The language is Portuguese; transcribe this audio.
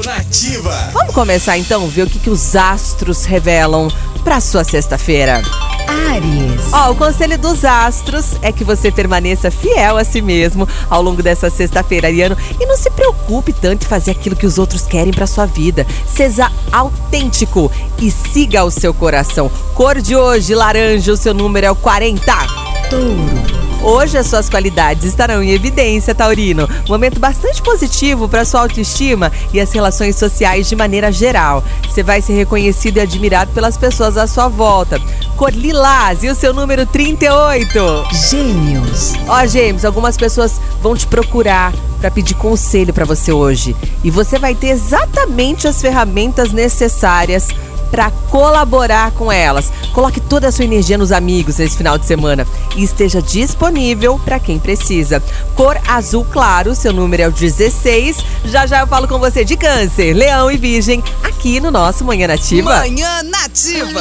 Nativa. Vamos começar então, ver o que, que os astros revelam para sua sexta-feira. Ares. Ó, o conselho dos astros é que você permaneça fiel a si mesmo ao longo dessa sexta-feira, Ariano, e não se preocupe tanto em fazer aquilo que os outros querem para sua vida. Seja autêntico e siga o seu coração. Cor de hoje, laranja, o seu número é o 40. Touro. Hoje as suas qualidades estarão em evidência, Taurino. Momento bastante positivo para sua autoestima e as relações sociais de maneira geral. Você vai ser reconhecido e admirado pelas pessoas à sua volta. Cor lilás e o seu número 38. Gêmeos. Ó, Gêmeos, algumas pessoas vão te procurar para pedir conselho para você hoje. E você vai ter exatamente as ferramentas necessárias para colaborar com elas. Coloque toda a sua energia nos amigos nesse final de semana e esteja disponível para quem precisa. Cor azul claro, seu número é o 16. Já já eu falo com você de Câncer, Leão e Virgem aqui no nosso Manhã Nativa. Manhã Nativa.